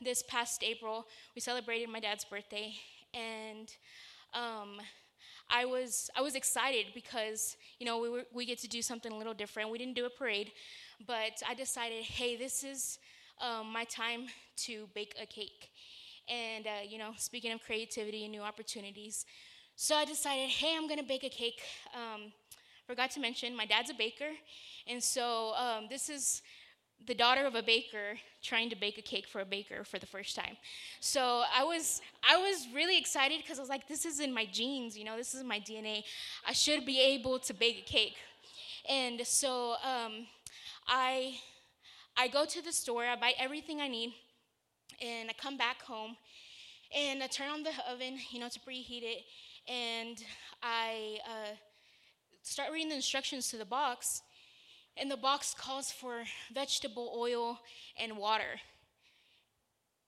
this past April, we celebrated my dad's birthday, and um, I was I was excited because you know we were, we get to do something a little different. We didn't do a parade, but I decided, hey, this is um, my time to bake a cake. And uh, you know, speaking of creativity and new opportunities, so I decided, hey, I'm gonna bake a cake. Um, forgot to mention, my dad's a baker, and so um, this is the daughter of a baker trying to bake a cake for a baker for the first time. So I was I was really excited because I was like, this is in my genes, you know, this is my DNA. I should be able to bake a cake. And so um, I I go to the store, I buy everything I need, and I come back home and I turn on the oven, you know, to preheat it, and I uh, start reading the instructions to the box and the box calls for vegetable oil and water.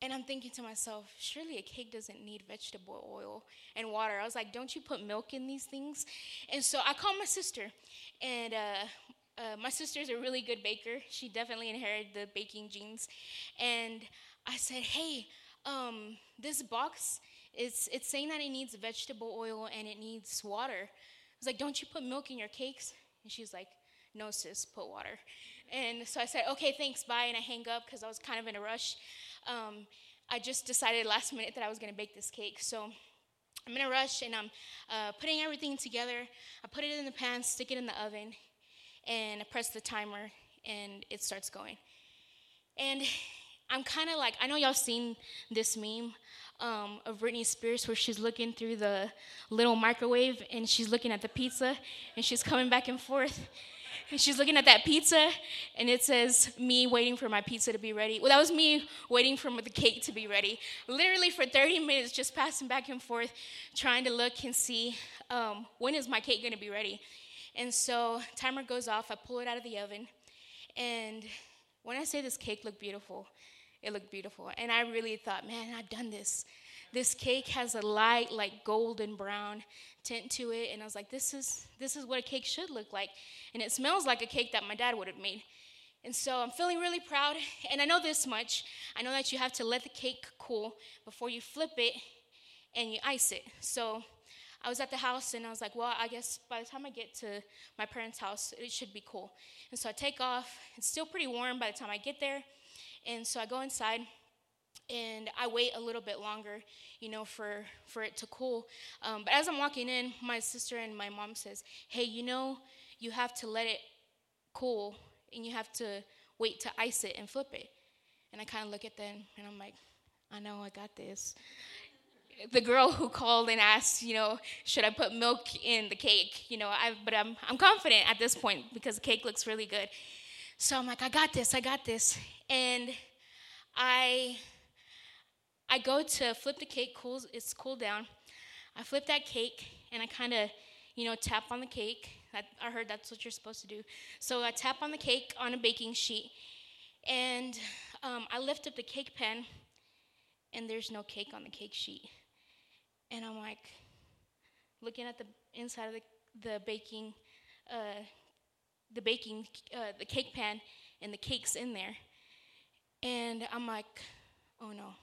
And I'm thinking to myself, surely a cake doesn't need vegetable oil and water. I was like, don't you put milk in these things? And so I called my sister, and uh, uh, my sister's a really good baker. She definitely inherited the baking genes. And I said, hey, um, this box, it's, it's saying that it needs vegetable oil and it needs water. I was like, don't you put milk in your cakes? And she's like, no, sis, put water. And so I said, okay, thanks, bye. And I hang up because I was kind of in a rush. Um, I just decided last minute that I was going to bake this cake. So I'm in a rush and I'm uh, putting everything together. I put it in the pan, stick it in the oven, and I press the timer, and it starts going. And I'm kind of like, I know y'all seen this meme um, of Britney Spears where she's looking through the little microwave and she's looking at the pizza and she's coming back and forth. And she's looking at that pizza, and it says, Me waiting for my pizza to be ready. Well, that was me waiting for the cake to be ready. Literally for 30 minutes, just passing back and forth, trying to look and see um, when is my cake going to be ready. And so, timer goes off. I pull it out of the oven. And when I say this cake looked beautiful, it looked beautiful. And I really thought, man, I've done this. This cake has a light, like golden brown tint to it. And I was like, this is, this is what a cake should look like. And it smells like a cake that my dad would have made. And so I'm feeling really proud. And I know this much I know that you have to let the cake cool before you flip it and you ice it. So I was at the house and I was like, well, I guess by the time I get to my parents' house, it should be cool. And so I take off. It's still pretty warm by the time I get there. And so I go inside and I wait a little bit longer, you know, for for it to cool. Um, but as I'm walking in, my sister and my mom says, "Hey, you know, you have to let it cool, and you have to wait to ice it and flip it." And I kind of look at them, and I'm like, "I know, I got this." The girl who called and asked, you know, should I put milk in the cake? You know, I but I'm I'm confident at this point because the cake looks really good. So I'm like, I got this, I got this, and I I go to flip the cake, cools, it's cooled down. I flip that cake and I kind of, you know, tap on the cake. I, I heard that's what you're supposed to do. So I tap on the cake on a baking sheet and um, I lift up the cake pan and there's no cake on the cake sheet. And I'm like looking at the inside of the, the baking, uh, the baking, uh, the cake pan, and the cake's in there. And I'm like, oh no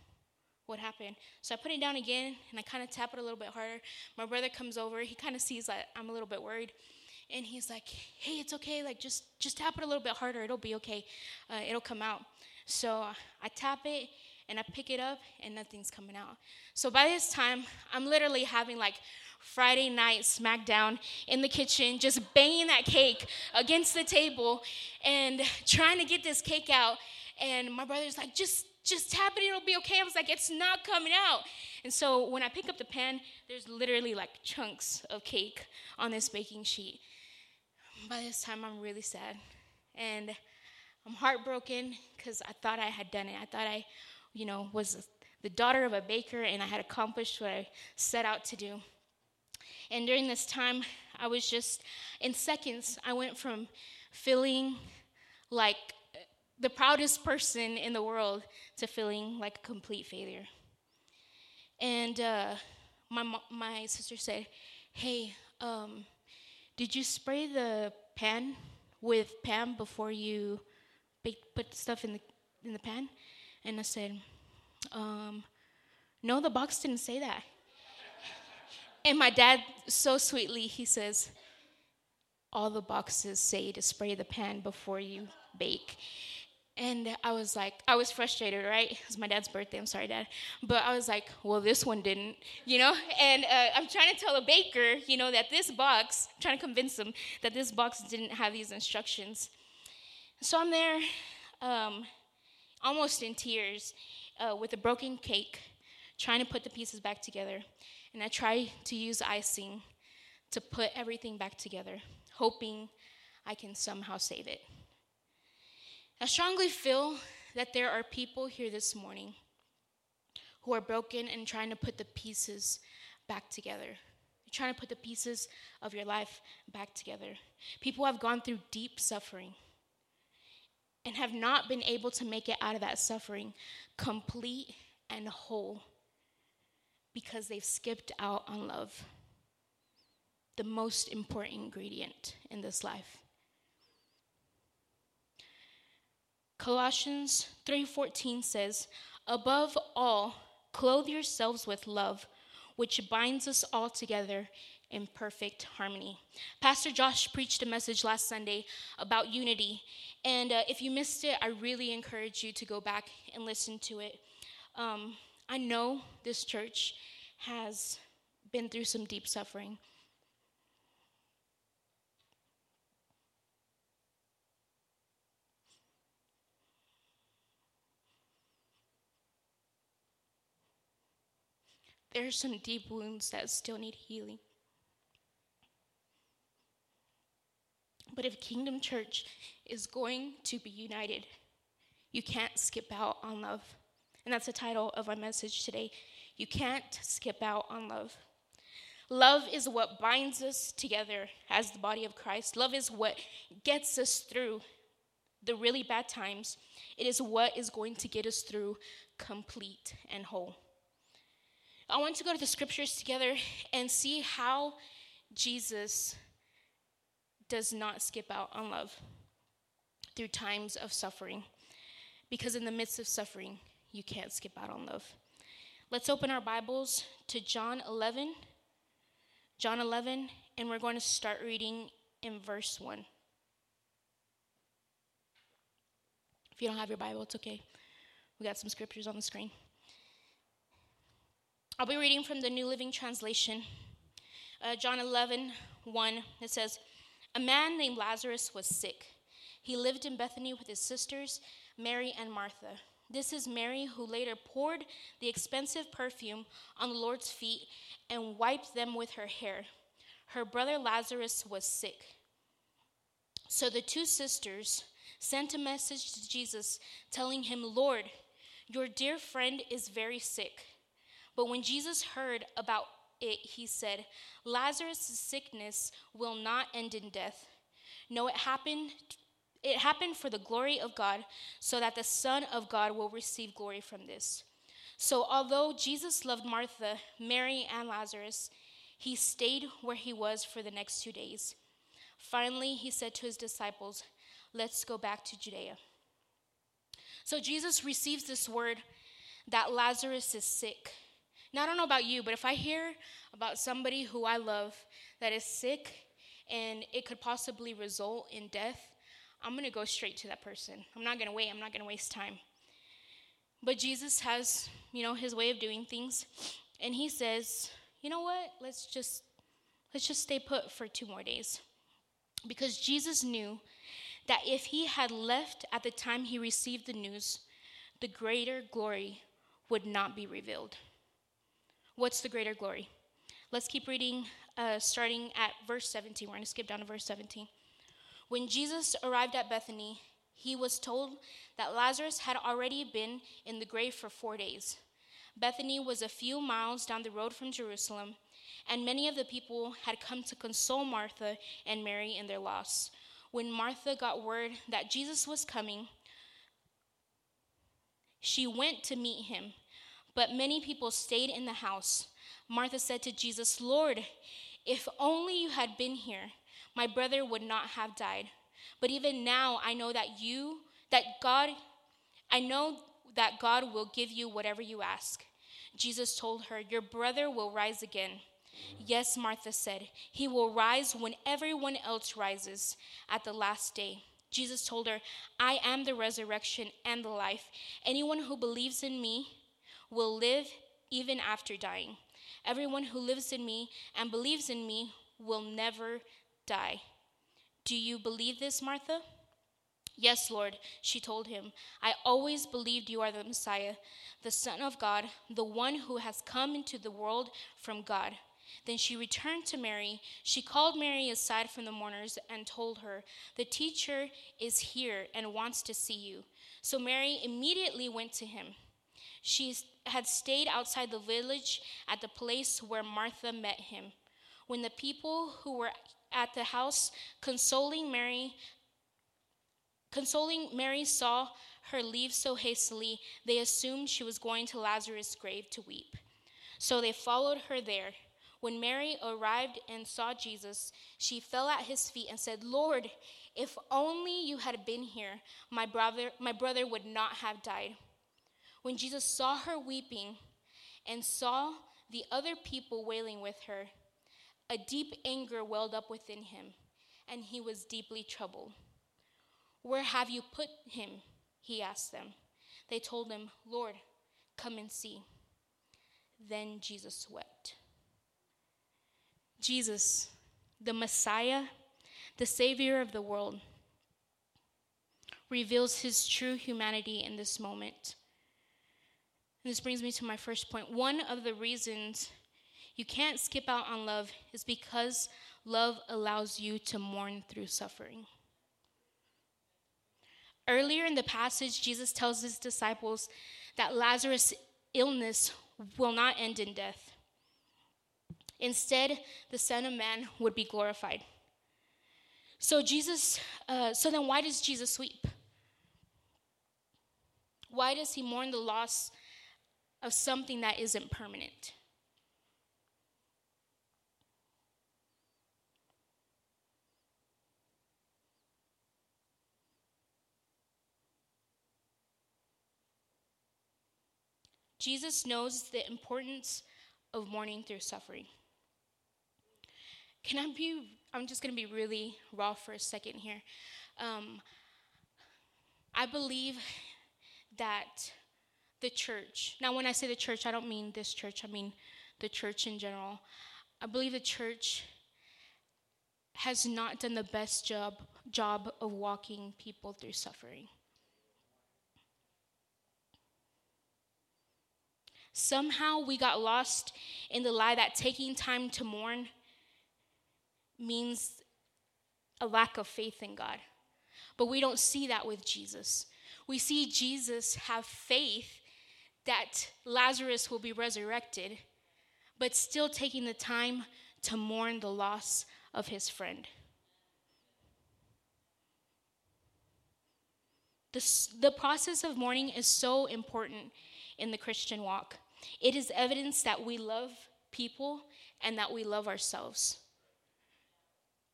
what happened. So I put it down again and I kind of tap it a little bit harder. My brother comes over. He kind of sees that I'm a little bit worried. And he's like, hey, it's okay. Like, just, just tap it a little bit harder. It'll be okay. Uh, it'll come out. So I tap it and I pick it up and nothing's coming out. So by this time, I'm literally having like Friday night smackdown in the kitchen, just banging that cake against the table and trying to get this cake out. And my brother's like, just just tap it, it'll be okay. I was like, it's not coming out. And so when I pick up the pan, there's literally like chunks of cake on this baking sheet. By this time, I'm really sad. And I'm heartbroken because I thought I had done it. I thought I, you know, was the daughter of a baker and I had accomplished what I set out to do. And during this time, I was just, in seconds, I went from feeling like the proudest person in the world to feeling like a complete failure. And uh, my, my sister said, Hey, um, did you spray the pan with Pam before you put stuff in the, in the pan? And I said, um, no, the box didn't say that. And my dad, so sweetly, he says, all the boxes say to spray the pan before you bake. And I was like, I was frustrated, right? It was my dad's birthday. I'm sorry, dad. But I was like, well, this one didn't, you know? And uh, I'm trying to tell a baker, you know, that this box, I'm trying to convince him that this box didn't have these instructions. So I'm there, um, almost in tears, uh, with a broken cake, trying to put the pieces back together. And I try to use icing to put everything back together, hoping I can somehow save it. I strongly feel that there are people here this morning who are broken and trying to put the pieces back together. You're trying to put the pieces of your life back together. People have gone through deep suffering and have not been able to make it out of that suffering complete and whole because they've skipped out on love, the most important ingredient in this life. Colossians 3:14 says, "Above all, clothe yourselves with love, which binds us all together in perfect harmony." Pastor Josh preached a message last Sunday about unity, and uh, if you missed it, I really encourage you to go back and listen to it. Um, I know this church has been through some deep suffering. There are some deep wounds that still need healing. But if Kingdom Church is going to be united, you can't skip out on love. And that's the title of my message today. You can't skip out on love. Love is what binds us together as the body of Christ. Love is what gets us through the really bad times. It is what is going to get us through complete and whole. I want to go to the scriptures together and see how Jesus does not skip out on love through times of suffering. Because in the midst of suffering, you can't skip out on love. Let's open our Bibles to John 11. John 11, and we're going to start reading in verse 1. If you don't have your Bible, it's okay. We got some scriptures on the screen. I'll be reading from the New Living Translation. Uh, John 11, 1, it says, A man named Lazarus was sick. He lived in Bethany with his sisters, Mary and Martha. This is Mary who later poured the expensive perfume on the Lord's feet and wiped them with her hair. Her brother Lazarus was sick. So the two sisters sent a message to Jesus telling him, Lord, your dear friend is very sick. But when Jesus heard about it, he said, Lazarus' sickness will not end in death. No, it happened it happened for the glory of God, so that the Son of God will receive glory from this. So, although Jesus loved Martha, Mary, and Lazarus, he stayed where he was for the next two days. Finally, he said to his disciples, Let's go back to Judea. So, Jesus receives this word that Lazarus is sick. Now, I don't know about you, but if I hear about somebody who I love that is sick and it could possibly result in death, I'm going to go straight to that person. I'm not going to wait. I'm not going to waste time. But Jesus has, you know, his way of doing things, and he says, "You know what? Let's just let's just stay put for two more days." Because Jesus knew that if he had left at the time he received the news, the greater glory would not be revealed. What's the greater glory? Let's keep reading, uh, starting at verse 17. We're going to skip down to verse 17. When Jesus arrived at Bethany, he was told that Lazarus had already been in the grave for four days. Bethany was a few miles down the road from Jerusalem, and many of the people had come to console Martha and Mary in their loss. When Martha got word that Jesus was coming, she went to meet him. But many people stayed in the house. Martha said to Jesus, Lord, if only you had been here, my brother would not have died. But even now, I know that you, that God, I know that God will give you whatever you ask. Jesus told her, Your brother will rise again. Yes, Martha said, He will rise when everyone else rises at the last day. Jesus told her, I am the resurrection and the life. Anyone who believes in me will live even after dying. Everyone who lives in me and believes in me will never die. Do you believe this, Martha? Yes, Lord, she told him. I always believed you are the Messiah, the Son of God, the one who has come into the world from God. Then she returned to Mary. She called Mary aside from the mourners and told her, The teacher is here and wants to see you. So Mary immediately went to him. She had stayed outside the village at the place where Martha met him. When the people who were at the house consoling Mary consoling Mary saw her leave so hastily, they assumed she was going to Lazarus' grave to weep. So they followed her there. When Mary arrived and saw Jesus, she fell at his feet and said, Lord, if only you had been here, my brother, my brother would not have died. When Jesus saw her weeping and saw the other people wailing with her, a deep anger welled up within him, and he was deeply troubled. Where have you put him? He asked them. They told him, Lord, come and see. Then Jesus wept. Jesus, the Messiah, the Savior of the world, reveals his true humanity in this moment. And this brings me to my first point. One of the reasons you can't skip out on love is because love allows you to mourn through suffering. Earlier in the passage, Jesus tells his disciples that Lazarus' illness will not end in death. Instead, the Son of Man would be glorified. So Jesus, uh, so then why does Jesus weep? Why does he mourn the loss of something that isn't permanent? Jesus knows the importance of mourning through suffering. Can I be, I'm just going to be really raw for a second here. Um, I believe that the church, now when I say the church, I don't mean this church, I mean the church in general. I believe the church has not done the best job job of walking people through suffering. Somehow we got lost in the lie that taking time to mourn means a lack of faith in God. But we don't see that with Jesus. We see Jesus have faith that Lazarus will be resurrected, but still taking the time to mourn the loss of his friend. The, the process of mourning is so important in the Christian walk. It is evidence that we love people and that we love ourselves.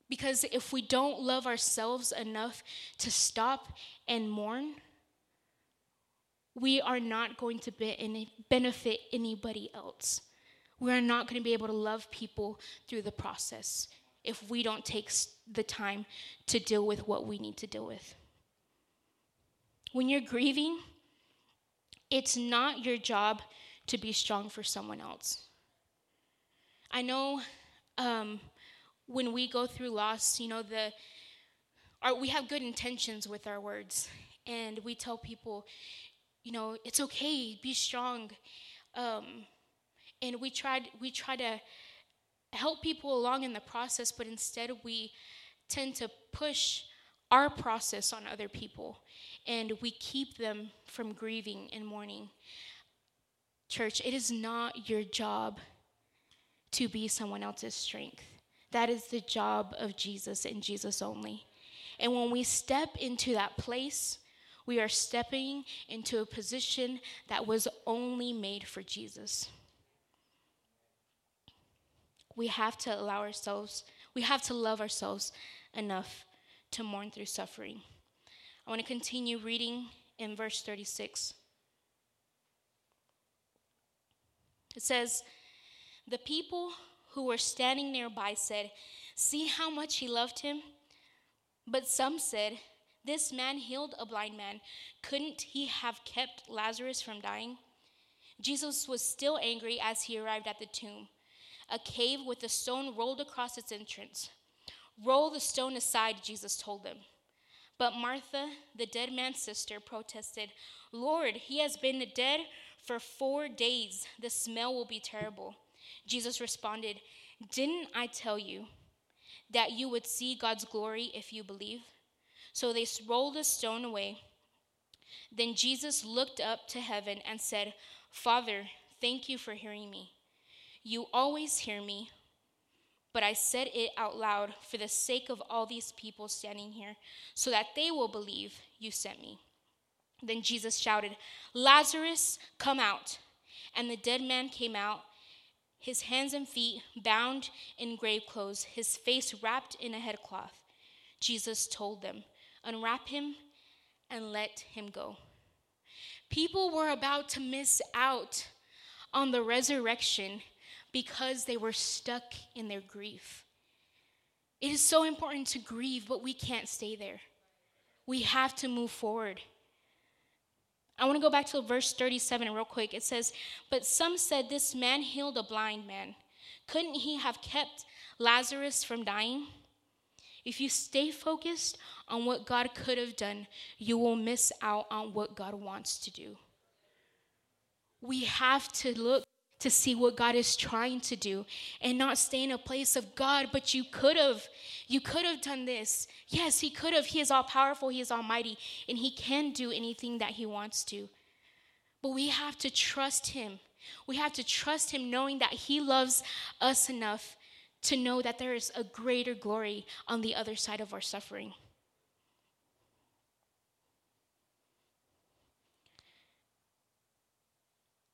Because if we don't love ourselves enough to stop and mourn, we are not going to be benefit anybody else. We are not going to be able to love people through the process if we don't take the time to deal with what we need to deal with. When you're grieving, it's not your job to be strong for someone else. I know um, when we go through loss, you know, the our, we have good intentions with our words, and we tell people, you know, it's okay, be strong, um, and we tried we try to help people along in the process, but instead we tend to push our process on other people, and we keep them from grieving and mourning. Church, it is not your job to be someone else's strength. That is the job of Jesus and Jesus only. And when we step into that place, we are stepping into a position that was only made for Jesus. We have to allow ourselves, we have to love ourselves enough to mourn through suffering. I want to continue reading in verse 36. It says, The people who were standing nearby said, See how much he loved him? But some said, This man healed a blind man. Couldn't he have kept Lazarus from dying? Jesus was still angry as he arrived at the tomb, a cave with a stone rolled across its entrance. Roll the stone aside, Jesus told them. But Martha, the dead man's sister, protested, Lord, he has been dead for four days. The smell will be terrible. Jesus responded, Didn't I tell you that you would see God's glory if you believe? So they rolled the stone away. Then Jesus looked up to heaven and said, Father, thank you for hearing me. You always hear me, but I said it out loud for the sake of all these people standing here, so that they will believe you sent me. Then Jesus shouted, Lazarus, come out. And the dead man came out, his hands and feet bound in grave clothes, his face wrapped in a headcloth. Jesus told them, Unwrap him and let him go. People were about to miss out on the resurrection because they were stuck in their grief. It is so important to grieve, but we can't stay there. We have to move forward. I want to go back to verse 37 real quick. It says, But some said this man healed a blind man. Couldn't he have kept Lazarus from dying? If you stay focused on what God could have done, you will miss out on what God wants to do. We have to look to see what God is trying to do and not stay in a place of God, but you could have. You could have done this. Yes, He could have. He is all powerful, He is almighty, and He can do anything that He wants to. But we have to trust Him. We have to trust Him knowing that He loves us enough to know that there is a greater glory on the other side of our suffering.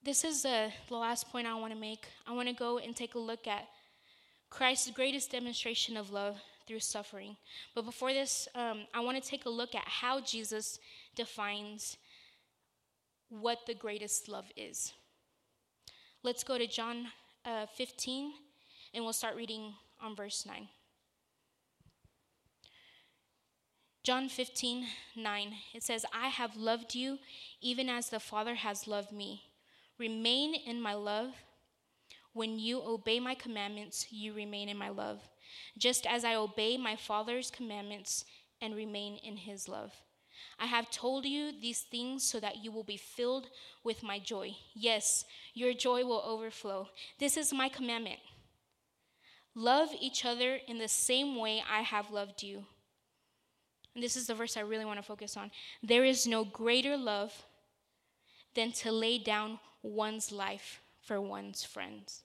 This is the last point I want to make. I want to go and take a look at Christ's greatest demonstration of love through suffering. But before this, um, I want to take a look at how Jesus defines what the greatest love is. Let's go to John uh, 15 and we'll start reading on verse 9. John 15, 9, it says, I have loved you even as the Father has loved me. Remain in my love. When you obey my commandments, you remain in my love, just as I obey my Father's commandments and remain in his love. I have told you these things so that you will be filled with my joy. Yes, your joy will overflow. This is my commandment Love each other in the same way I have loved you. And this is the verse I really want to focus on. There is no greater love than to lay down one's life for one's friends.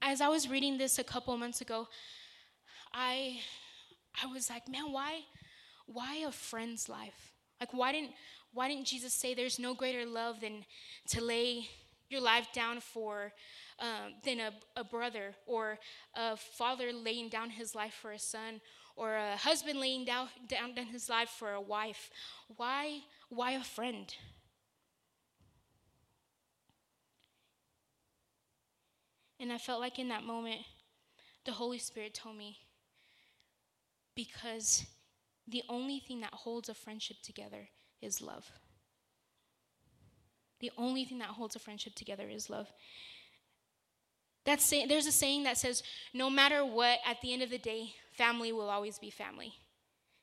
As I was reading this a couple months ago, I I was like, man, why why a friend's life? Like why didn't why didn't Jesus say there's no greater love than to lay your life down for um, than a, a brother or a father laying down his life for a son or a husband laying down, down, his life for a wife. Why, why a friend? And I felt like in that moment, the Holy Spirit told me, because the only thing that holds a friendship together is love. The only thing that holds a friendship together is love. That's say, there's a saying that says, no matter what, at the end of the day, family will always be family.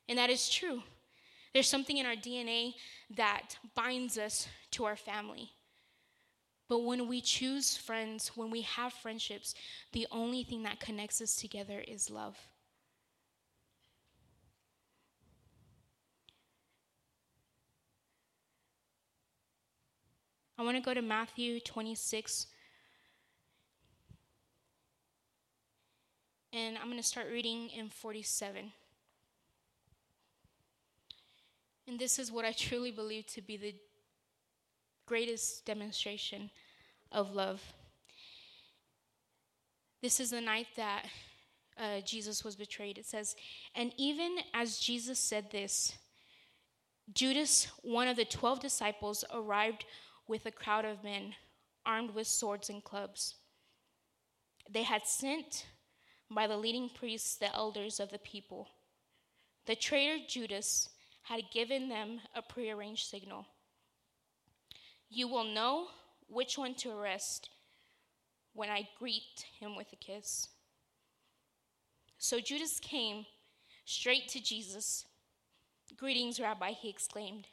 And that is true. There's something in our DNA that binds us to our family. But when we choose friends, when we have friendships, the only thing that connects us together is love. I want to go to Matthew 26, and I'm going to start reading in 47. And this is what I truly believe to be the greatest demonstration of love. This is the night that uh, Jesus was betrayed. It says, And even as Jesus said this, Judas, one of the twelve disciples, arrived with a crowd of men armed with swords and clubs. They had sent by the leading priests the elders of the people. The traitor Judas had given them a prearranged signal. You will know which one to arrest when I greet him with a kiss. So Judas came straight to Jesus. Greetings, Rabbi, he exclaimed,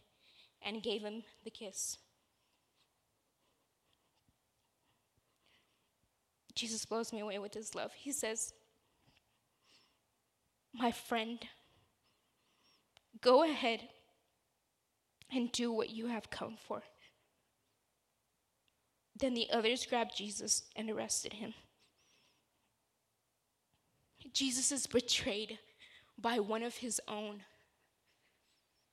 and gave him the kiss. Jesus blows me away with his love. He says, My friend, go ahead and do what you have come for. Then the others grabbed Jesus and arrested him. Jesus is betrayed by one of his own,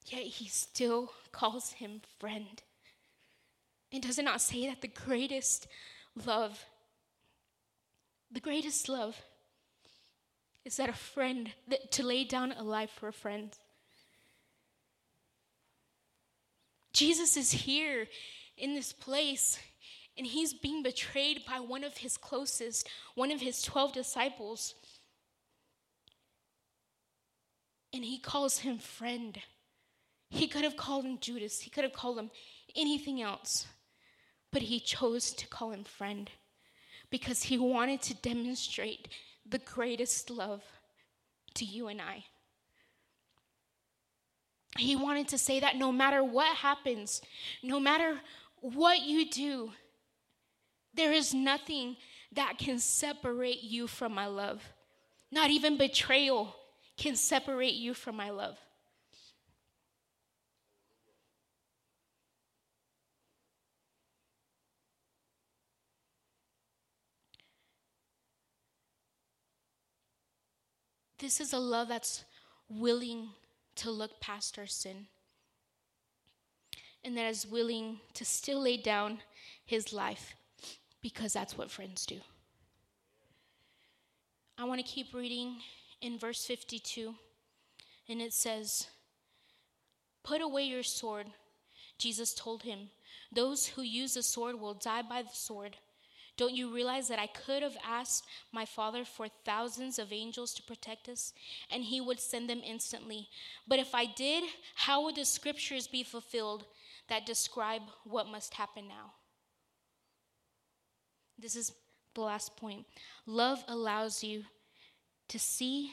yet he still calls him friend. And does it not say that the greatest love, the greatest love is that a friend, that to lay down a life for a friend? Jesus is here in this place and he's being betrayed by one of his closest, one of his 12 disciples. And he calls him friend. He could have called him Judas, he could have called him anything else, but he chose to call him friend because he wanted to demonstrate the greatest love to you and I. He wanted to say that no matter what happens, no matter what you do, there is nothing that can separate you from my love. Not even betrayal can separate you from my love. This is a love that's willing to look past our sin and that is willing to still lay down his life because that's what friends do. I want to keep reading in verse 52, and it says, Put away your sword, Jesus told him. Those who use the sword will die by the sword. Don't you realize that I could have asked my Father for thousands of angels to protect us, and He would send them instantly? But if I did, how would the scriptures be fulfilled that describe what must happen now? This is the last point. Love allows you to see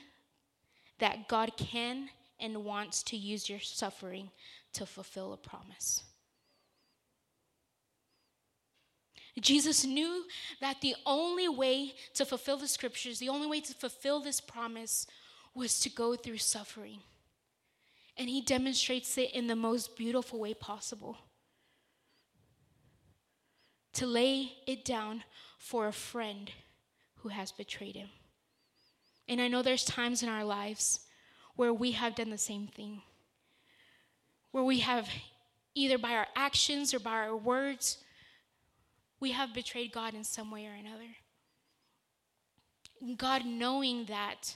that God can and wants to use your suffering to fulfill a promise. Jesus knew that the only way to fulfill the scriptures, the only way to fulfill this promise was to go through suffering. And he demonstrates it in the most beautiful way possible to lay it down for a friend who has betrayed him. And I know there's times in our lives where we have done the same thing, where we have, either by our actions or by our words, we have betrayed God in some way or another. God, knowing that,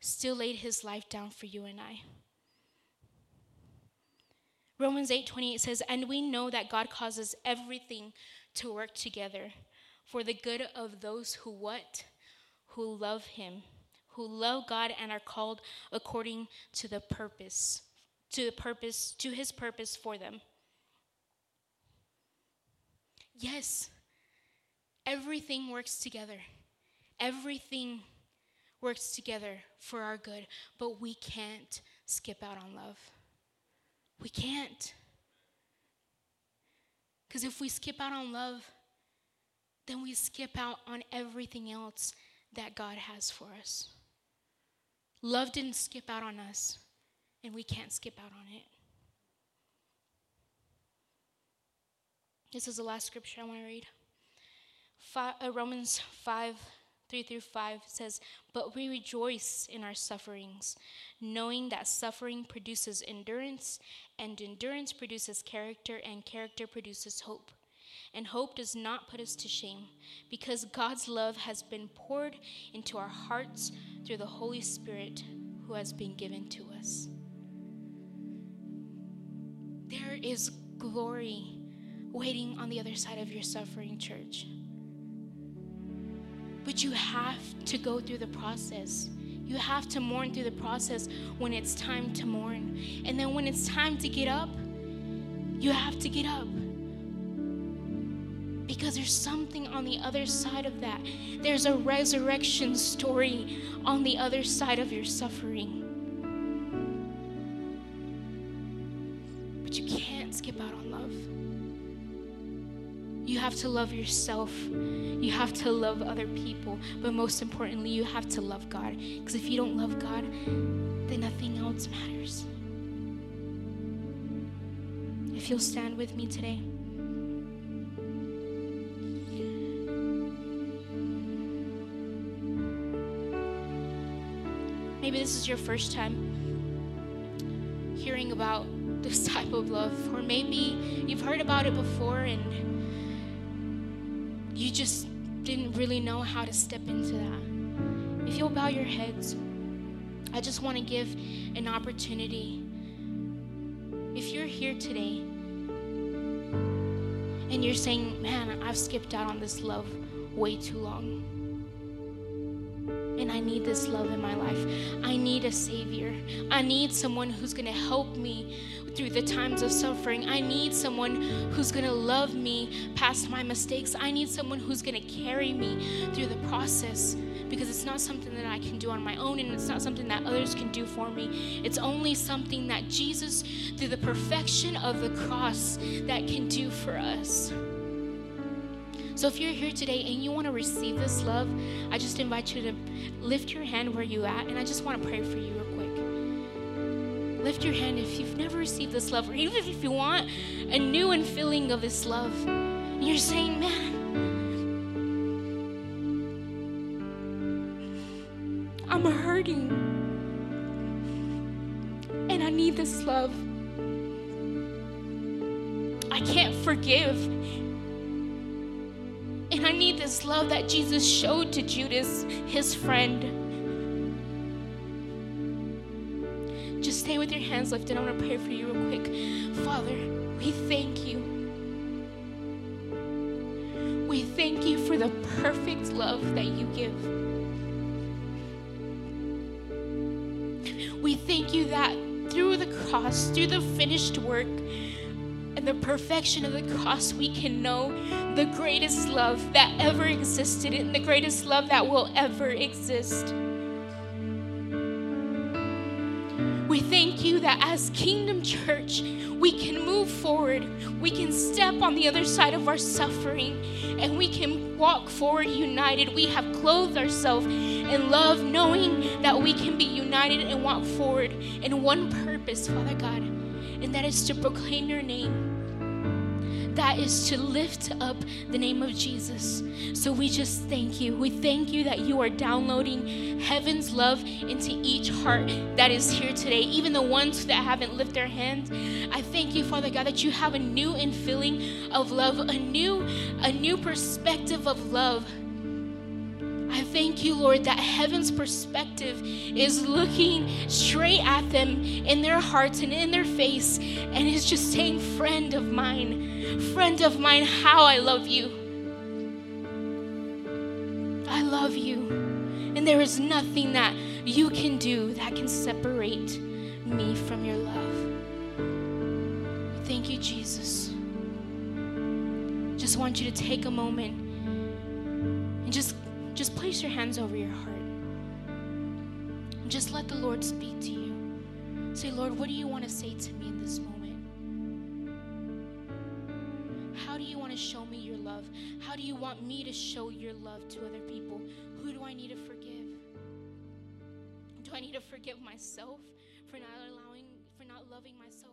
still laid his life down for you and I. Romans 8:28 says, "And we know that God causes everything to work together for the good of those who what? Who love him, who love God and are called according to the purpose, to the purpose, to his purpose for them." Yes. Everything works together. Everything works together for our good, but we can't skip out on love. We can't. Because if we skip out on love, then we skip out on everything else that God has for us. Love didn't skip out on us, and we can't skip out on it. This is the last scripture I want to read. Five, uh, Romans 5 3 through 5 says, But we rejoice in our sufferings, knowing that suffering produces endurance, and endurance produces character, and character produces hope. And hope does not put us to shame, because God's love has been poured into our hearts through the Holy Spirit who has been given to us. There is glory waiting on the other side of your suffering, church. But you have to go through the process. You have to mourn through the process when it's time to mourn. And then when it's time to get up, you have to get up. Because there's something on the other side of that. There's a resurrection story on the other side of your suffering. To love yourself. You have to love other people. But most importantly, you have to love God. Because if you don't love God, then nothing else matters. If you'll stand with me today. Maybe this is your first time hearing about this type of love, or maybe you've heard about it before and you just didn't really know how to step into that. If you'll bow your heads, I just want to give an opportunity. If you're here today and you're saying, Man, I've skipped out on this love way too long and I need this love in my life. I need a Savior. I need someone who's going to help me through the times of suffering. I need someone who's going to love me past my mistakes. I need someone who's going to carry me through the process because it's not something that I can do on my own and it's not something that others can do for me. It's only something that Jesus, through the perfection of the cross, that can do for us. So if you're here today and you want to receive this love, I just invite you to lift your hand where you at and I just want to pray for you real quick. Lift your hand if you've never received this love, or even if you want a new and feeling of this love. You're saying, man, I'm hurting. And I need this love. I can't forgive love that Jesus showed to Judas, his friend. Just stay with your hands lifted. I want to pray for you real quick. Father, we thank you. We thank you for the perfect love that you give. We thank you that through the cross, through the finished work, the perfection of the cross, we can know the greatest love that ever existed and the greatest love that will ever exist. We thank you that as Kingdom Church, we can move forward. We can step on the other side of our suffering and we can walk forward united. We have clothed ourselves in love, knowing that we can be united and walk forward in one purpose, Father God, and that is to proclaim your name that is to lift up the name of Jesus. So we just thank you. We thank you that you are downloading heaven's love into each heart that is here today, even the ones that haven't lifted their hands. I thank you, Father God, that you have a new infilling of love, a new, a new perspective of love I thank you, Lord, that heaven's perspective is looking straight at them in their hearts and in their face and is just saying, Friend of mine, friend of mine, how I love you. I love you. And there is nothing that you can do that can separate me from your love. Thank you, Jesus. Just want you to take a moment and just just place your hands over your heart. Just let the Lord speak to you. Say, Lord, what do you want to say to me in this moment? How do you want to show me your love? How do you want me to show your love to other people? Who do I need to forgive? Do I need to forgive myself for not allowing, for not loving myself